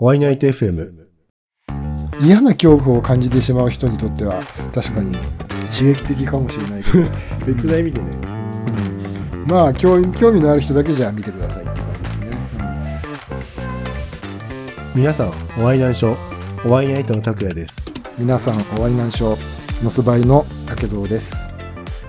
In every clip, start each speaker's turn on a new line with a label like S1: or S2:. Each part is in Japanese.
S1: ホワイナイト FM。
S2: 嫌な恐怖を感じてしまう人にとっては確かに刺激的かもしれないけど、
S1: 別な意味でね。
S2: うんまあ興味興味のある人だけじゃ見てくださいって感じですね、
S1: 皆さん、お会いなんしょ。ホワイナイトの拓也です。
S2: うん皆さんお会いなんしょうのすばいの竹蔵です、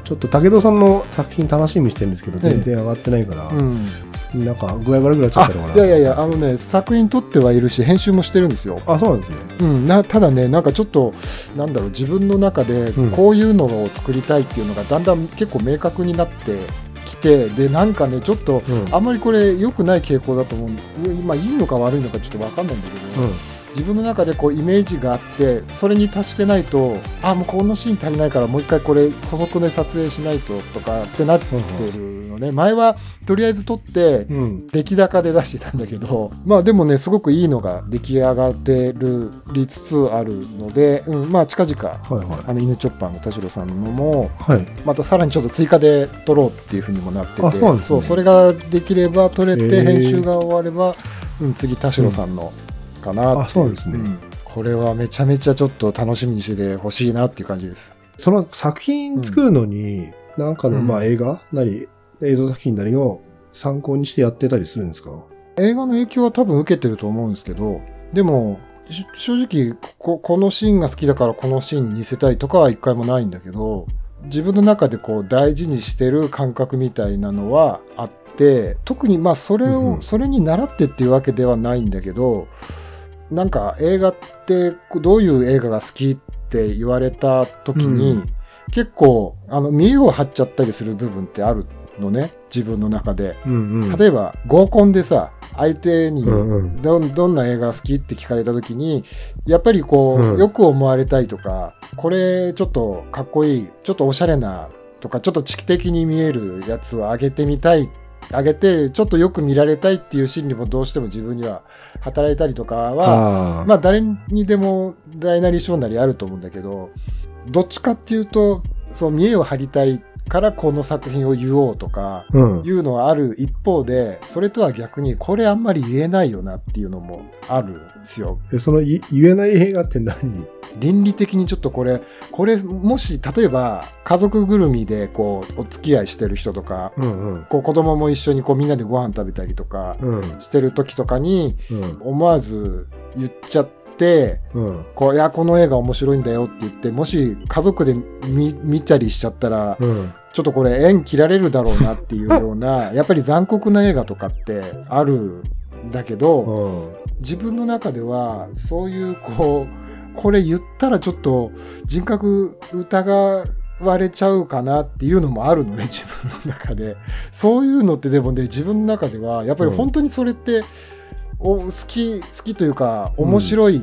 S1: ちょっと武藤さんの作品楽しみにしてるんですけど、
S2: ええ
S1: 全然上がってないから、
S2: うん、
S1: なんか具合悪くなっちゃっ
S2: あ
S1: たのかな。
S2: いやいやいやあのね作品撮ってはいるし編集もしてるんですよ
S1: あ、そうなんですね。
S2: うん、なただね、なんかちょっと、なんだろう、自分の中で
S1: うん
S2: こういうのを作りたいっていうのが、だんだん結構明確になってきて、で、なんかね、ちょっと、
S1: うん。
S2: あんまりこれ、良くない傾向だと思う、まあ、いいのか悪いのかちょっと分かんないんだけど、
S1: うん。
S2: 自分の中でこうイメージがあって、それに達してないと、あもうこのシーン足りないから、もう一回これ、補足で撮影しないととかってなってるのね、前はとりあえず撮って、
S1: うん。
S2: 出来高で出してたんだけどまあでもねすごくいいのが出来上がってるりつつあるので、うん、まあ近々
S1: はいは
S2: あの犬チョッパーの田代さんのも
S1: い。はい。
S2: またさらにちょっと追加で撮ろうっていうふうにもなってて
S1: あそうなんですね
S2: それができれば撮れて編集が終われば、うん、次田代さんのかなってい
S1: あそうですね
S2: んこれはめちゃめちゃちょっと楽しみにしててほしいなっていう感じです。
S1: その作品作るのに、なんかの、
S2: うん
S1: まあ映画なり、映像作品なりを参考にしてやってたりするんですか？
S2: 映画の影響は多分受けてると思うんですけどでもし正直ここのシーンが好きだからこのシーンに似せたいとかは一回もないんだけど自分の中でこう大事にしてる感覚みたいなのはあって特にまあそれを、
S1: うんうん。
S2: それに習ってっていうわけではないんだけどなんか映画ってどういう映画が好きって言われた時に、
S1: うん。
S2: 結構あの見栄を張っちゃったりする部分ってあるのね自分の中で。
S1: うんうん。
S2: 例えば合コンでさ相手にどんどんな映画好きって聞かれた時にやっぱりこう、
S1: うん
S2: よく思われたいとかこれちょっとかっこいいちょっとおしゃれなとかちょっと知的に見えるやつを上げてみたい上げてちょっとよく見られたいっていう心理もどうしても自分には働いたりとかは。まあ誰にでも大なり小なりあると思うんだけどどっちかっていうとそう見栄を張りたいからこの作品を言おうとか
S1: うん。
S2: いうのはある一方でそれとは逆にこれあんまり言えないよなっていうのもあるんですよ。
S1: えそのい言えない映画って何？
S2: 倫理的にちょっとこれこれもし例えば家族ぐるみでこうお付き合いしてる人とか
S1: うんうん。
S2: こう子供も一緒にこうみんなでご飯食べたりとか
S1: うん。
S2: してる時とかに
S1: うん。
S2: 思わず言っちゃって
S1: うん。
S2: こういやこの映画面白いんだよって言ってもし家族で見見たりしちゃったら
S1: うん。
S2: ちょっとこれ縁切られるだろうなっていうような やっぱり残酷な映画とかってあるんだけど
S1: うん。
S2: 自分の中ではそういうこうこれ言ったらちょっと人格疑われちゃうかなっていうのもあるのね 自分の中でそういうのってでもね自分の中ではやっぱり本当にそれって、お好き好きというか面白い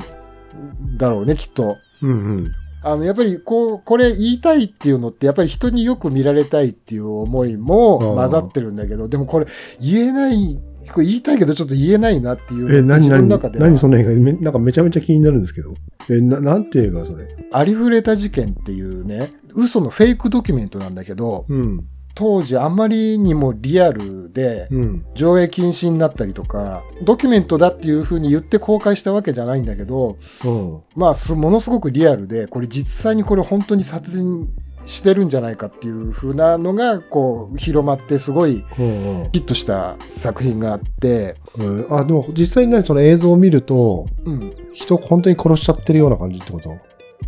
S2: だろうね、きっと。
S1: うんうん。
S2: あの、やっぱり、こう、これ言いたいっていうのって、やっぱり人によく見られたいっていう思いも混ざってるんだけど、でもこれ言えない、これ言いたいけどちょっと言えないなっていう
S1: え、何
S2: 自分
S1: 何
S2: の中では
S1: 何その映画めなんかめちゃめちゃ気になるんですけど。え、ななんて映画それ？
S2: ありふれた事件っていうね、嘘のフェイクドキュメントなんだけど、
S1: うん。
S2: 当時あまりにもリアルで
S1: うん。
S2: 上映禁止になったりとか、ドキュメントだっていうふうに言って公開したわけじゃないんだけど、
S1: うん。
S2: まあす、ものすごくリアルで、これ実際にこれ本当に殺人してるんじゃないかっていう風なのが、こう、広まってすごい
S1: うん
S2: ヒットした作品があって、
S1: うん。あ、でも実際に何その映像を見ると、
S2: うん。
S1: 人本当に殺しちゃってるような感じってこと
S2: で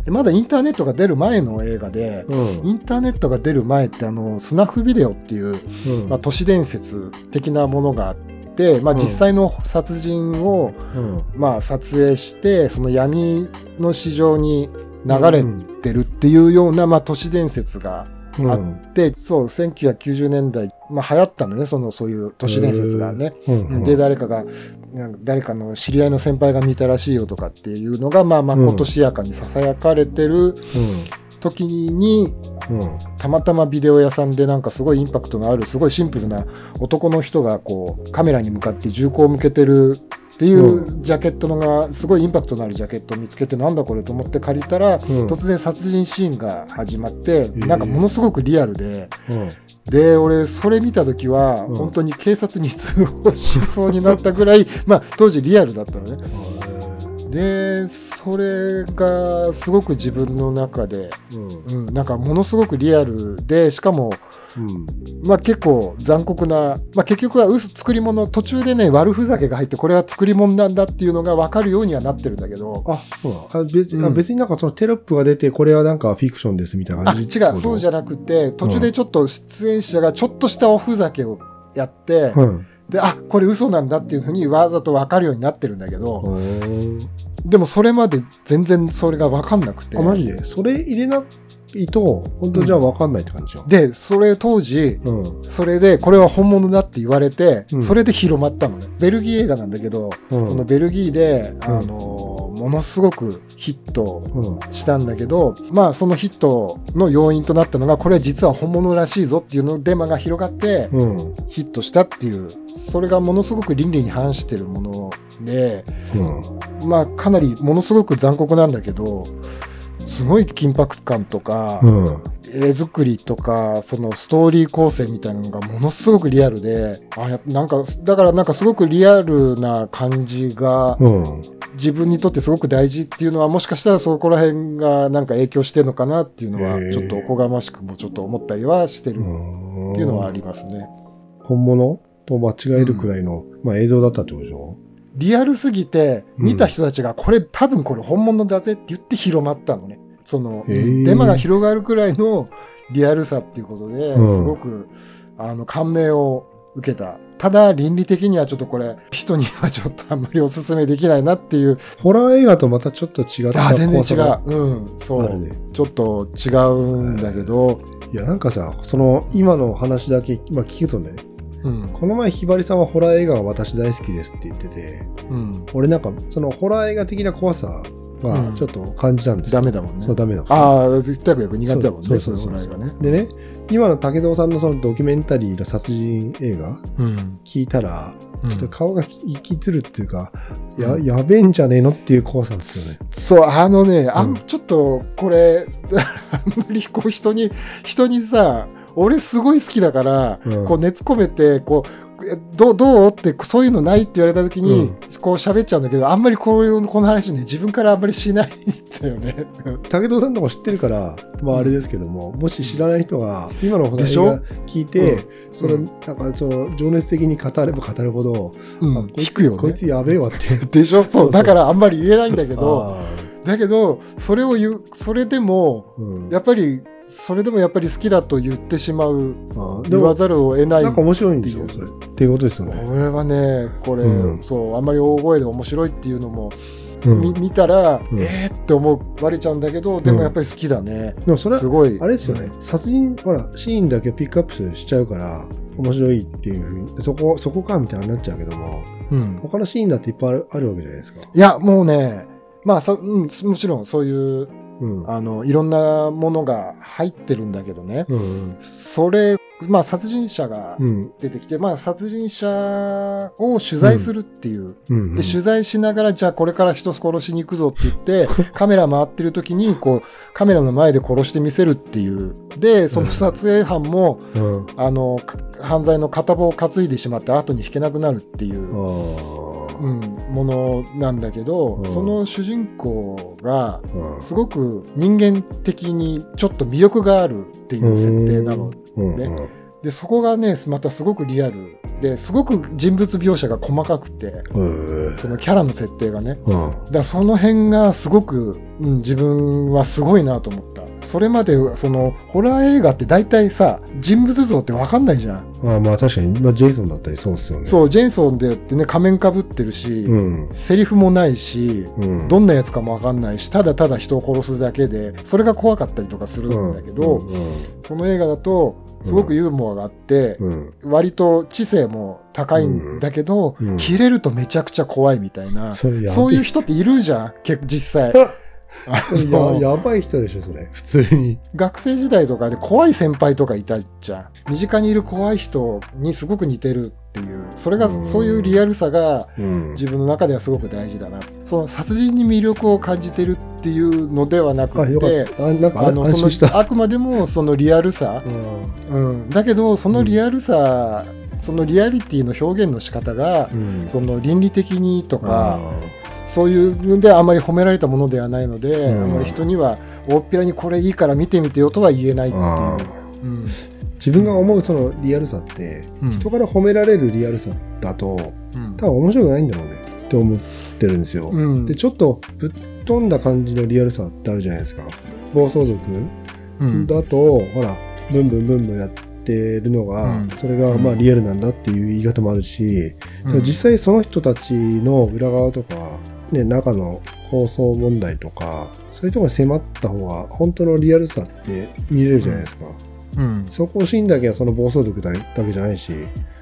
S2: まだインターネットが出る前の映画で、
S1: うん。
S2: インターネットが出る前ってあの、スナフビデオっていう、
S1: うん
S2: まあ、都市伝説的なものがあって、まあ、
S1: うん
S2: 実際の殺人を、
S1: うん。
S2: まあ、撮影して、その闇の市場に流れてるっていうような、まあ、都市伝説が
S1: うん
S2: あで、そう、1990年代、まあ流行ったのね、その、そういう都市伝説がね。
S1: うんうん。
S2: で、誰かが、なんか誰かの知り合いの先輩が見たらしいよとかっていうのが、まあ、まことしやかに囁かれてる時に、
S1: うん。うん。
S2: たまたまビデオ屋さんでなんかすごいインパクトのある、すごいシンプルな男の人がこう、カメラに向かって銃口を向けてるっていううジャケットのが、すごいインパクトのあるジャケットを見つけて、なんだこれと思って借りたら、
S1: うん
S2: 突然殺人シーンが始まって、
S1: ー
S2: なんかものすごくリアルで、
S1: うん。
S2: で、俺、それ見た時は、
S1: うん
S2: 本当に警察に通報しそうになったぐらい、まあ、当時リアルだったのね。でそれがすごく自分の中で、
S1: うん。
S2: うん、なんかものすごくリアルでしかも、
S1: うん。
S2: まあ、結構残酷な、まあ、結局は嘘作り物途中でね悪ふざけが入ってこれは作り物なんだっていうのが分かるようにはなってるんだけど
S1: あ、そうあ別,、あ
S2: うん
S1: 別になんかそのテロップが出て、これはなんかフィクションですみたいな感じ？
S2: うそうじゃなくて途中でちょっと出演者がちょっとしたおふざけをやって、
S1: うん。
S2: であこれ嘘なんだっていうふうにわざと分かるようになってるんだけど、でもそれまで全然それが分かんなくて
S1: あ、マジで？それ入れないと、本当じゃあ分かんないって感じよ。
S2: でそれ当時
S1: うん。
S2: それでこれは本物だって言われて、
S1: うん
S2: それで広まったのねベルギー映画なんだけど、
S1: うん。
S2: そのベルギーで、
S1: ん
S2: あのものすごくヒット
S1: うん。
S2: したんだけどまあそのヒットの要因となったのがこれは実は本物らしいぞっていうのデマが広がって
S1: うん。
S2: ヒットしたっていうそれがものすごく倫理に反してるもので
S1: うん。
S2: まあかなりものすごく残酷なんだけどすごい緊迫感とか、
S1: うん。
S2: 絵作りとかそのストーリー構成みたいなのがものすごくリアルであなんかだからなんかすごくリアルな感じが
S1: うん。
S2: 自分にとってすごく大事っていうのはもしかしたらそこら辺がなんか影響してるのかなっていうのはちょっとおこがましくもちょっと思ったりはしてるっ
S1: って
S2: いうのはありますね。
S1: 本物と間違えるくらいの、まあ映像だったってことでしょ？
S2: リアルすぎて見た人たちがこれ多分これ本物だぜって言って広まったのね。そのデマが広がるくらいのリアルさっていうことで
S1: うん
S2: すごくあの感銘を受けた。ただ倫理的にはちょっとこれ人にはちょっとあんまりお勧めできないなっていう。
S1: ホラー映画とまたちょっと違った
S2: あ、全然違う。うん、そう。
S1: ね。
S2: ちょっと違うんだけど、
S1: いや、なんかさ、その、今の話だけ、まあ聞くとね、
S2: うん、
S1: この前ひばりさんはホラー映画が私大好きですって言ってて、
S2: うん、
S1: 俺なんか、そのホラー映画的な怖さ
S2: うん
S1: はちょっと感じたんですよ。
S2: ダメだもんね
S1: そう、。ダメだ。
S2: ああ、絶対苦手だもんね、そうう
S1: そそうそう
S2: いうホラー映画ね。
S1: でね、今の武藤さんのそのドキュメンタリーの殺人映画
S2: うん。
S1: 聞いたら、
S2: うん
S1: ちょっと顔が引きつるっていうか、や、
S2: うん
S1: やべえんじゃねえのっていう怖さですよね。
S2: そう、あのね、あ
S1: うん
S2: ん、ちょっと、これ、あんまりこう人に、人にさ、俺すごい好きだから、
S1: うん。
S2: こう熱込めて、こう、えどう、どう？って、そういうのないって言われた時に、
S1: うん。
S2: こう喋っちゃうんだけど、あんまりこういう、この話ね、自分からあんまりしないんだよね。
S1: 武藤さんとか知ってるから、まああれですけども、もし知らない人が、今のホラ
S2: でしょ？
S1: ー映画聞いて、その、
S2: うん。
S1: なんかその、情熱的に語れば語るほど、
S2: うん、引くよね。
S1: こいつやべえわって。
S2: でしょ？
S1: そ
S2: そう。だからあんまり言えないんだけど、
S1: あ
S2: だけど、それを言う、それでも、
S1: ーうん。
S2: やっぱり、それでもやっぱり好きだと言ってしまう、
S1: あ
S2: 言わざるを得ない
S1: なんか面白いんですよ、それ。っていうことですよね。
S2: これはね、これ、
S1: うん
S2: そう、あんまり大声で面白いっていうのも、
S1: うん
S2: み見たら、
S1: うん
S2: えーって思われちゃうんだけど、でもやっぱり好きだね。
S1: でもそれ
S2: すごい。
S1: あれですよね、殺人、ほら、シーンだけピックアップしちゃうから、面白いっていうふうに、そこ、そこかみたいになっちゃうけども、
S2: うん。
S1: 他のシーンだっていっぱいあるあるわけじゃないですか。
S2: いや、もうね、まあさ、うん、もちろんそういう、
S1: うん。
S2: あの、いろんなものが入ってるんだけどね。
S1: うん。
S2: それ、まあ、殺人者が
S1: うん。
S2: 出てきて、まあ、殺人者を取材するっていう。
S1: うん。
S2: で、取材しながら、じゃあこれから人殺しに行くぞって言って、カメラ回ってる時に、こう、カメラの前で殺してみせるっていう。で、その撮影班も、
S1: うん。
S2: あの、か犯罪の片棒を担いでしまって後に引けなくなるっていう、
S1: あ
S2: うん、ものなんだけど、
S1: うん
S2: その主人公が、すごく人間的にちょっと魅力があるっていう設定なの。
S1: うん。
S2: ねで、そこがね、またすごくリアルで、すごく人物描写が細かくて、
S1: うん。
S2: そのキャラの設定がね。
S1: うん。
S2: だからその辺がすごく、うん、自分はすごいなと思った。それまで、その、ホラー映画って大体さ、人物像ってわかんないじゃん。
S1: まあまあ確かに、まあジェイソンだったりそうですよね。
S2: そう、ジェイソンでってね、仮面かぶってるし、
S1: うん。
S2: セリフもないし、
S1: うん。
S2: どんなやつかもわかんないし、ただただ人を殺すだけで、それが怖かったりとかするんだけど、
S1: うん。
S2: その映画だと、すごくユーモアがあって、
S1: うん。
S2: 割と知性も高いんだけど、
S1: うん
S2: 切れるとめちゃくちゃ怖いみたいな、
S1: そ
S2: ういう人っているじゃん、結実際。
S1: ややばい人でしょ、それ。普通に。
S2: 学生時代とかで怖い先輩とかいたじゃん。身近にいる怖い人にすごく似てるっていう、それが、
S1: うん
S2: そういうリアルさが
S1: うん。
S2: 自分の中ではすごく大事だな。その殺人に魅力を感じてるっていうのではなくて
S1: あ
S2: くまでもそのリアルさ
S1: う、ん。
S2: うん。だけど、そのリアルさそのリアリティの表現の仕方が、
S1: うん。
S2: その倫理的にとか
S1: あ
S2: そういうのであまり褒められたものではないので、
S1: うん。
S2: あまり人には大っぴらにこれいいから見てみてよとは言えないっていう。
S1: あ
S2: うん。
S1: 自分が思うそのリアルさって、
S2: うん。
S1: 人から褒められるリアルさだと
S2: うん。
S1: 多分面白くないんだろうねって思ってるんですよ、
S2: うん。
S1: でちょっとぶっ飛んだ感じのリアルさってあるじゃないですか。暴走族
S2: うん。
S1: だと、ほらブンブンブンブンやってるのが、
S2: うん。
S1: それがまあリアルなんだっていう言い方もあるし、
S2: うん。
S1: 実際その人たちの裏側とか、ね、中の放送問題とかそういうところに迫った方が本当のリアルさって見れるじゃないですか、
S2: うん。
S1: そこをシーンだけはその暴走族だだけじゃないし、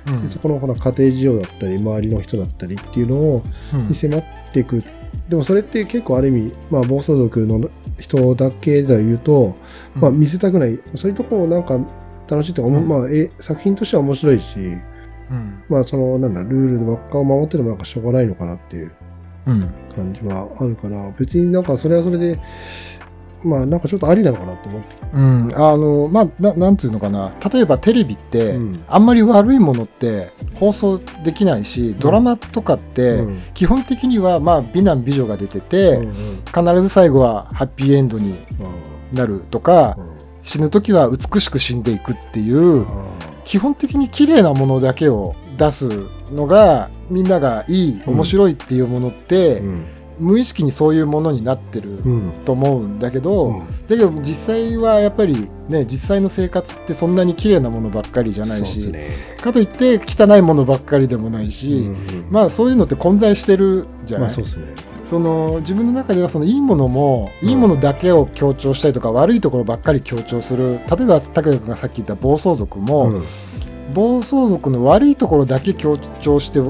S2: うん。
S1: そこのほら家庭事情だったり周りの人だったりっていうのを
S2: うん。
S1: に迫っていくでもそれって結構ある意味、まあ、暴走族の人だけで言うと、まあ、見せたくない。そういうところをなんか楽しいとか、
S2: う。ん。
S1: まあ、え作品としては面白いし、
S2: うん。
S1: まあ、そのなんだルールばっかを守ってるのもなんかしょうがないのかなっていう
S2: うん。
S1: 感じはあるから別になんかそれはそれでまあなんかちょっとありなのかなと思って。
S2: うん、あのまあななんていうのかな。例えばテレビって、
S1: うん。
S2: あんまり悪いものって放送できないしドラマとかって、
S1: うん。
S2: 基本的にはまあ美男美女が出てて、
S1: うんうん。
S2: 必ず最後はハッピーエンドになるとか、死ぬ時は美しく死んでいくっていう基本的に綺麗なものだけを出すのがみんながいい
S1: うん
S2: 面白いっていうものって、
S1: うん。
S2: 無意識にそういうものになってる
S1: うん。
S2: と思うんだけど、
S1: うん。
S2: だけど実際はやっぱりね実際の生活ってそんなに綺麗なものばっかりじゃないし、
S1: ね。
S2: かといって汚いものばっかりでもないし、
S1: うん
S2: まあそういうのって混在してるじゃない、
S1: まあね
S2: その自分の中ではそのいいものもいいものだけを強調したりとか、悪いところばっかり強調する。例えば武也君がさっき言った暴走族も、
S1: うん。
S2: 暴走族の悪いところだけ強調して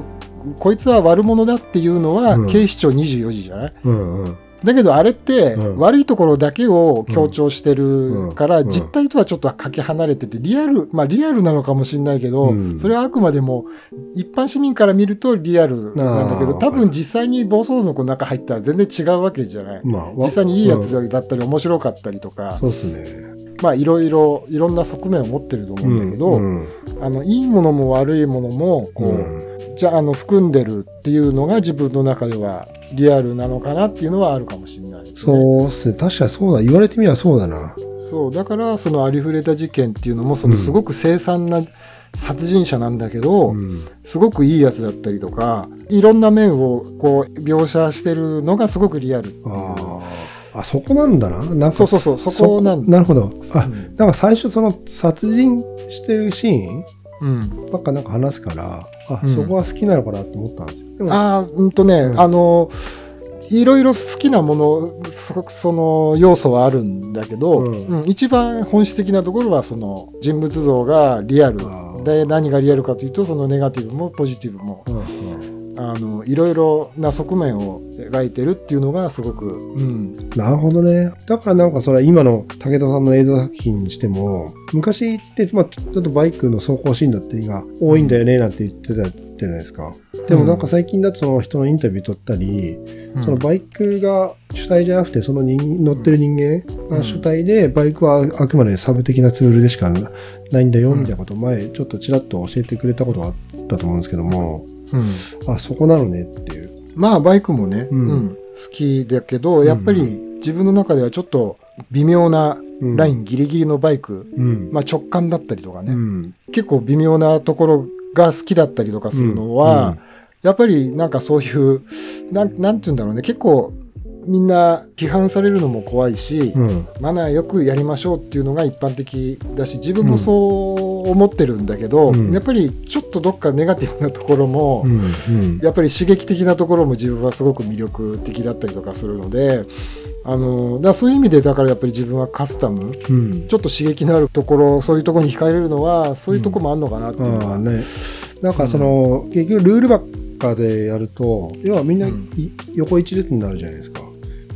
S2: こいつは悪者だっていうのは、
S1: うん。
S2: 警視庁24時じゃない？
S1: うんうん
S2: だけどあれって
S1: うん。
S2: 悪いところだけを強調してるから
S1: うん。
S2: 実態とはちょっとかけ離れててリアルまあリアルなのかもしれないけど
S1: うん。
S2: それはあくまでも一般市民から見るとリアルなんだけど多分実際に暴走族の中入ったら全然違うわけじゃない。実際にいいやつ
S1: うん
S2: だったり面白かったりとか
S1: そうですね。
S2: まあいろいろいろんな側面を持ってると思うんだけど
S1: うん。
S2: あのいいものも悪いものもこ
S1: う
S2: うんじゃああの含んでるっていうのが自分の中ではリアルなのかなっていうのはあるかもしれないですね。
S1: そうっすね。確かにそうだ。言われてみればそうだな。
S2: そうだからそのありふれた事件っていうのもそのすごく凄惨な殺人者なんだけど、
S1: うん。
S2: すごくいいやつだったりとかいろんな面をこう描写してるのがすごくリアルっていう。
S1: あそこなんだな。なんか
S2: そうそうそうそこなんだ。
S1: なるほど。あ
S2: うん。
S1: なんか最初その殺人してるシーン
S2: うん、
S1: ばっかなんか話すからあ、
S2: うん。
S1: そこは好きなのかなと思ったんですよ。でも
S2: ああうんとね、
S1: うん。
S2: あのいろいろ好きなものそその要素はあるんだけど、
S1: うん。
S2: うん一番本質的なところはその人物像がリアル。で何がリアルかというとそのネガティブもポジティブも
S1: うんうん
S2: あのいろいろな側面を描いてるっていうのがすごく、うん、
S1: なるほどね。だからなんかそれは今の武田さんの映像作品にしても、昔って、まあ、ちょっとバイクの走行シーンだったりが多いんだよねなんて言ってたじゃないですか。でもなんか最近だとその人のインタビュー取ったり、そのバイクが主体じゃなくて、その人乗ってる人間が主体で、バイクはあくまでサブ的なツールでしかないんだよみたいなことを前ちょっとちらっと教えてくれたことがあったと思うんですけども、
S2: うん
S1: あ、そこなのねっていう。
S2: まあバイクもね、
S1: うん
S2: うん好きだけどやっぱり自分の中ではちょっと微妙な
S1: うん
S2: ラインギリギリのバイク、
S1: うん。
S2: まあ、直感だったりとかね、
S1: うん。
S2: 結構微妙なところが好きだったりとかするのは、
S1: うん
S2: やっぱりなんかそういうなんなんて言うんだろうね結構みんな批判されるのも怖いし、
S1: うん。
S2: マナーよくやりましょうっていうのが一般的だし自分もそう思ってるんだけど、
S1: うん
S2: やっぱりちょっとどっかネガティブなところも、
S1: うん。うん。
S2: やっぱり刺激的なところも自分はすごく魅力的だったりとかするのであのだそういう意味でだからやっぱり自分はカスタム
S1: うん。
S2: ちょっと刺激のあるところそういうところに惹かれるのはそういうところもあるのかなっていうのは、
S1: ああね。なんかその、結局ルールばっかでやると、要はみんな、横一列になるじゃないですか。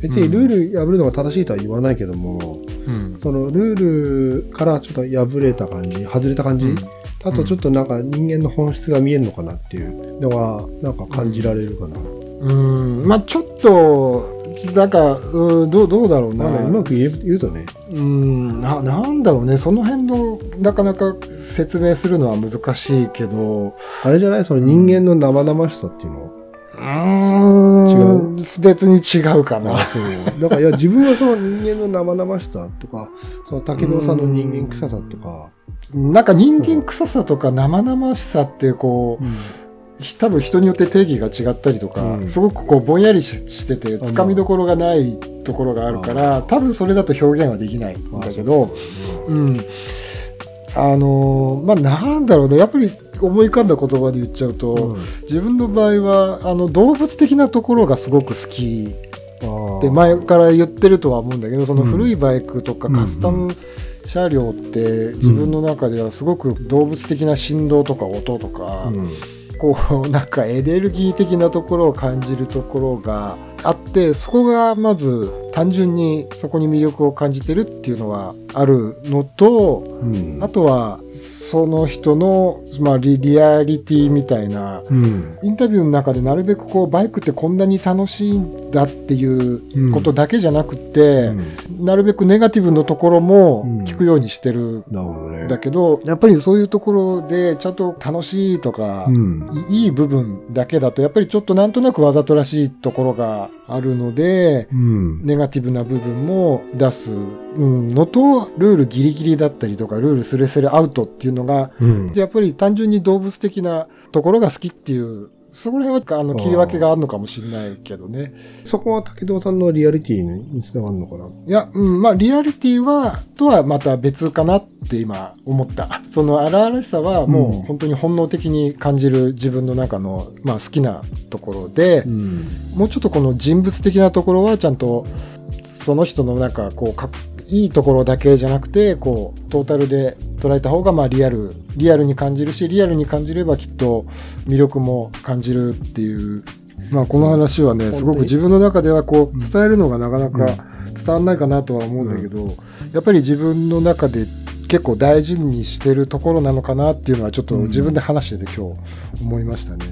S1: 別にルール破るのが正しいとは言わないけども、
S2: うん
S1: そのルールからちょっと破れた感じ、外れた感じ、
S2: うん
S1: あとちょっとなんか人間の本質が見えるのかなっていうのが、なんか感じられるかな。
S2: うんまあちょっとなんか、うん、どう、どうだろうな。
S1: まあねうまく言うとね。
S2: うんな、なんだろうね。その辺の、なかなか説明するのは難しいけど、
S1: あれじゃない？その人間の生々しさっていうの。
S2: 別に違うかな。
S1: だから、いや、自分はその人間の生々しさとか、その竹堂さんの人間臭さとか、
S2: なんか人間臭さとか生々しさってこう、多分人によって定義が違ったりとか、
S1: うん。
S2: すごくこうぼんやりししててつかみどころがないところがあるから多分それだと表現はできないんだけど、うん、あのーまあなんだろうね。やっぱり思い浮かんだ言葉で言っちゃうと、
S1: うん。
S2: 自分の場合はあの動物的なところがすごく好き。
S1: あ
S2: で前から言ってるとは思うんだけどその
S1: うん。
S2: 古いバイクとかカスタム車両って自分の中ではすごく動物的な振動とか音とか、
S1: うん。
S2: こうなんかエネルギー的なところを感じるところがあってそこがまず単純にそこに魅力を感じてるっていうのはあるのと
S1: うん。
S2: あとはその人の、まあ、リリアリティみたいな
S1: うん
S2: インタビューの中でなるべくこうバイクってこんなに楽しいんだっていうことだけじゃなくて、なるべくネガティブのところも聞くようにしてる
S1: なるほどね。
S2: だけど、やっぱりそういうところでちゃんと楽しいとか、
S1: うん。
S2: いいい部分だけだとやっぱりちょっとなんとなくわざとらしいところがあるので、
S1: うん。
S2: ネガティブな部分も出す、うん、のとルールギリギリだったりとかルールスレスレアウトっていうのが
S1: うん。
S2: やっぱり単純に動物的なところが好きっていうそこら辺はあの切り分けがあるのかもしれないけどね。
S1: そこは武藤さんのリアリティにつながるのかな？い
S2: や、うん、まあリアリティはとはまた別かなって今思った。その荒々しさはもう
S1: うん
S2: 本当に本能的に感じる自分の中の、まあ、好きなところで、
S1: ん。
S2: もうちょっとこの人物的なところはちゃんとその人のなんかこうかいいところだけじゃなくてこうトータルで捉えた方がまあリアルリアルに感じるしリアルに感じればきっと魅力も感じるっていう、まあ、この話はねすごく自分の中ではこう伝えるのがなかなか伝わんないかなとは思うんだけど、やっぱり自分の中で結構大事にしてるところなのかなっていうのはちょっと自分で話してて今日思いましたね。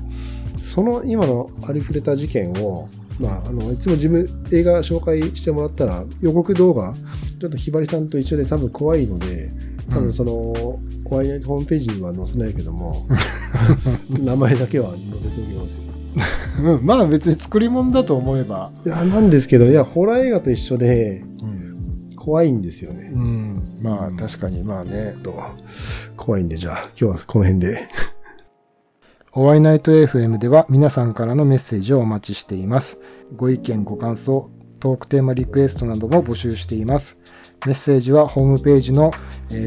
S1: その今のアリフレタ事件を、まあ、あのいつも自分映画紹介してもらったら予告動画ちょっとひばりさんと一緒で多分怖いので多分その、怖いナイトホームページには載せないけども 名前だけは載せておきますよ。
S2: うん、まあ別に作り物だと思えば、
S1: いやなんですけどいやホラー映画と一緒で
S2: うん。
S1: 怖いんですよね、
S2: うん、まあ確かにまあね。
S1: と怖いんでじゃあ今日はこの辺で
S2: おワイナイト FM では皆さんからのメッセージをお待ちしています。ご意見、ご感想、トークテーマリクエストなども募集しています。メッセージはホームページの、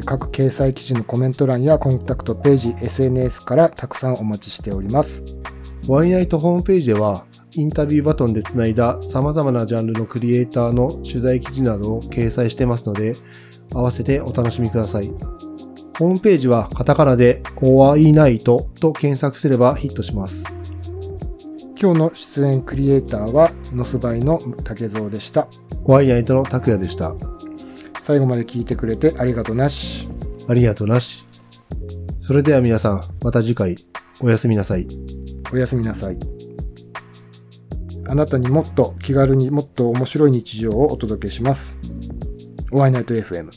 S2: 各掲載記事のコメント欄やコンタクトページ、SNS からたくさんお待ちしております。
S1: ワイナイトホームページでは、インタビューバトンでつないだ様々なジャンルのクリエイターの取材記事などを掲載してますので、合わせてお楽しみください。ホームページはカタカナで、ワイナイトと検索すればヒットします。
S2: 今日の出演クリエイターは、ノスバイの竹蔵でした。
S1: ワイナイトの拓也でした。
S2: 最後まで聞いてくれてありがとなし。
S1: ありがとうなし。それでは皆さん、また次回、おやすみなさい。
S2: おやすみなさい。あなたにもっと気軽にもっと面白い日常をお届けします。おワイナイト FM。